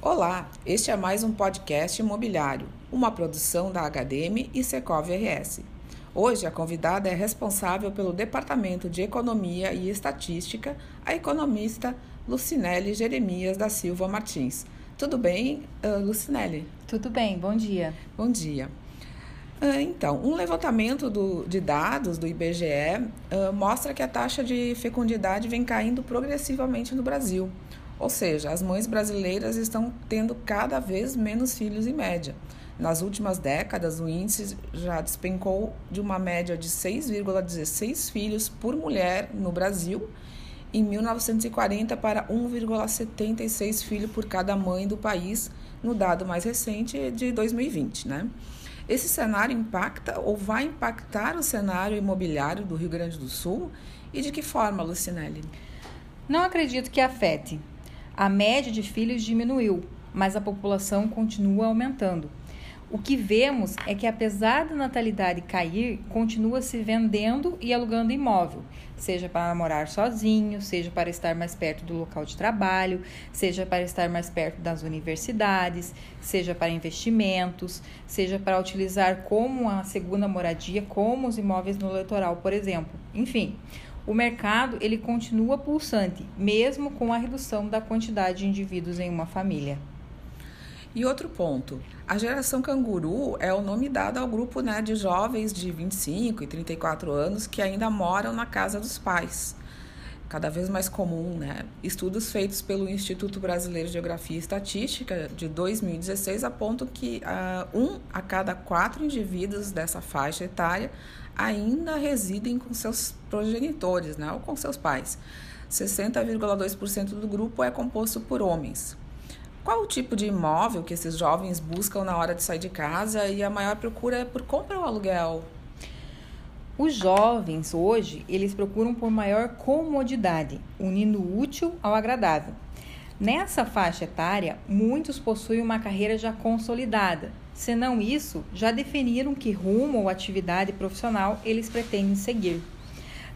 Olá, este é mais um podcast imobiliário, uma produção da HDM e Secov RS. Hoje a convidada é responsável pelo Departamento de Economia e Estatística, a economista Lucinelli Jeremias da Silva Martins. Tudo bem, uh, Lucinelli? Tudo bem, bom dia. Bom dia. Uh, então, um levantamento do, de dados do IBGE uh, mostra que a taxa de fecundidade vem caindo progressivamente no Brasil. Ou seja, as mães brasileiras estão tendo cada vez menos filhos em média. Nas últimas décadas, o índice já despencou de uma média de 6,16 filhos por mulher no Brasil em 1940 para 1,76 filhos por cada mãe do país, no dado mais recente de 2020, né? Esse cenário impacta ou vai impactar o cenário imobiliário do Rio Grande do Sul? E de que forma, Lucinelli? Não acredito que afete. A média de filhos diminuiu, mas a população continua aumentando. O que vemos é que, apesar da natalidade cair, continua se vendendo e alugando imóvel, seja para morar sozinho, seja para estar mais perto do local de trabalho, seja para estar mais perto das universidades, seja para investimentos, seja para utilizar como a segunda moradia, como os imóveis no litoral, por exemplo. Enfim, o mercado ele continua pulsante, mesmo com a redução da quantidade de indivíduos em uma família. E outro ponto, a geração canguru é o nome dado ao grupo né, de jovens de 25 e 34 anos que ainda moram na casa dos pais. Cada vez mais comum, né? Estudos feitos pelo Instituto Brasileiro de Geografia e Estatística de 2016 apontam que uh, um a cada quatro indivíduos dessa faixa etária ainda residem com seus progenitores, né, ou com seus pais. 60,2% do grupo é composto por homens. Qual o tipo de imóvel que esses jovens buscam na hora de sair de casa e a maior procura é por compra ou aluguel? Os jovens hoje, eles procuram por maior comodidade, unindo o útil ao agradável. Nessa faixa etária, muitos possuem uma carreira já consolidada. Se não isso, já definiram que rumo ou atividade profissional eles pretendem seguir.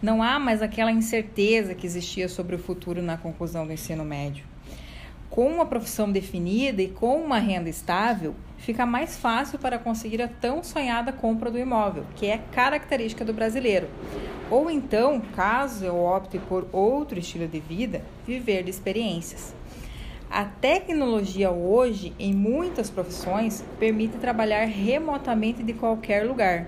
Não há mais aquela incerteza que existia sobre o futuro na conclusão do ensino médio com uma profissão definida e com uma renda estável, fica mais fácil para conseguir a tão sonhada compra do imóvel, que é característica do brasileiro. Ou então, caso eu opte por outro estilo de vida, viver de experiências. A tecnologia hoje, em muitas profissões, permite trabalhar remotamente de qualquer lugar.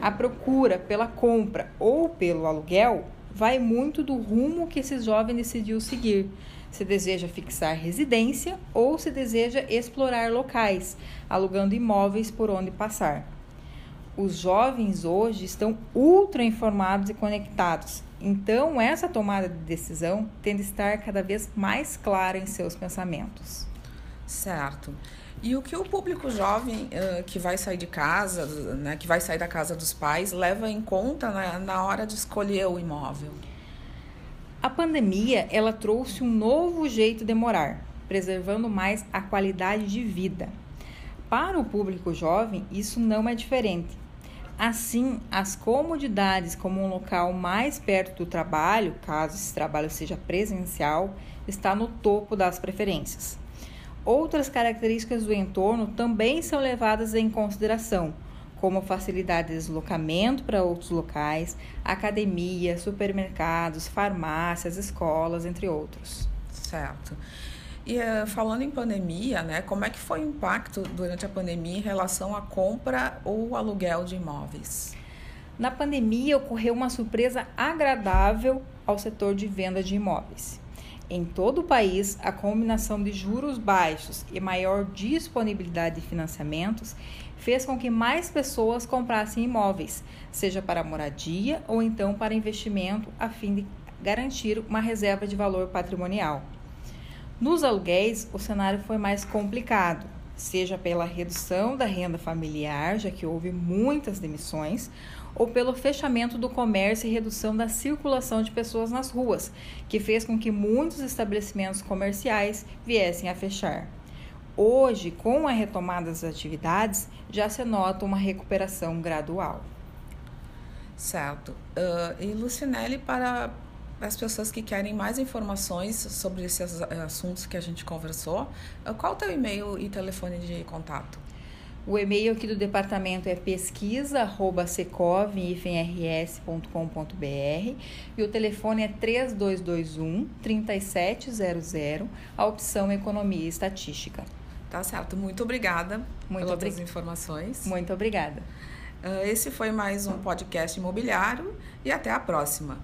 A procura pela compra ou pelo aluguel vai muito do rumo que esse jovem decidiu seguir se deseja fixar residência ou se deseja explorar locais, alugando imóveis por onde passar. Os jovens hoje estão ultra informados e conectados, então essa tomada de decisão tem de estar cada vez mais clara em seus pensamentos. Certo. E o que o público jovem uh, que vai sair de casa, né, que vai sair da casa dos pais, leva em conta né, na hora de escolher o imóvel? A pandemia, ela trouxe um novo jeito de morar, preservando mais a qualidade de vida. Para o público jovem, isso não é diferente. Assim, as comodidades como um local mais perto do trabalho, caso esse trabalho seja presencial, está no topo das preferências. Outras características do entorno também são levadas em consideração, como facilidade de deslocamento para outros locais, academia, supermercados, farmácias, escolas, entre outros. Certo. E uh, falando em pandemia, né, como é que foi o impacto durante a pandemia em relação à compra ou aluguel de imóveis? Na pandemia ocorreu uma surpresa agradável ao setor de venda de imóveis. Em todo o país, a combinação de juros baixos e maior disponibilidade de financiamentos fez com que mais pessoas comprassem imóveis, seja para moradia ou então para investimento, a fim de garantir uma reserva de valor patrimonial. Nos aluguéis, o cenário foi mais complicado, seja pela redução da renda familiar, já que houve muitas demissões, ou pelo fechamento do comércio e redução da circulação de pessoas nas ruas, que fez com que muitos estabelecimentos comerciais viessem a fechar. Hoje, com a retomada das atividades, já se nota uma recuperação gradual. Certo. Uh, e Lucinelli, para as pessoas que querem mais informações sobre esses assuntos que a gente conversou, qual o teu e-mail e telefone de contato? O e-mail aqui do departamento é pesquisa@secov-rs.com.br e o telefone é 3221 3700, a opção Economia e Estatística. Tá certo. Muito obrigada Muito pelas obrig... informações. Muito obrigada. Esse foi mais um podcast imobiliário e até a próxima.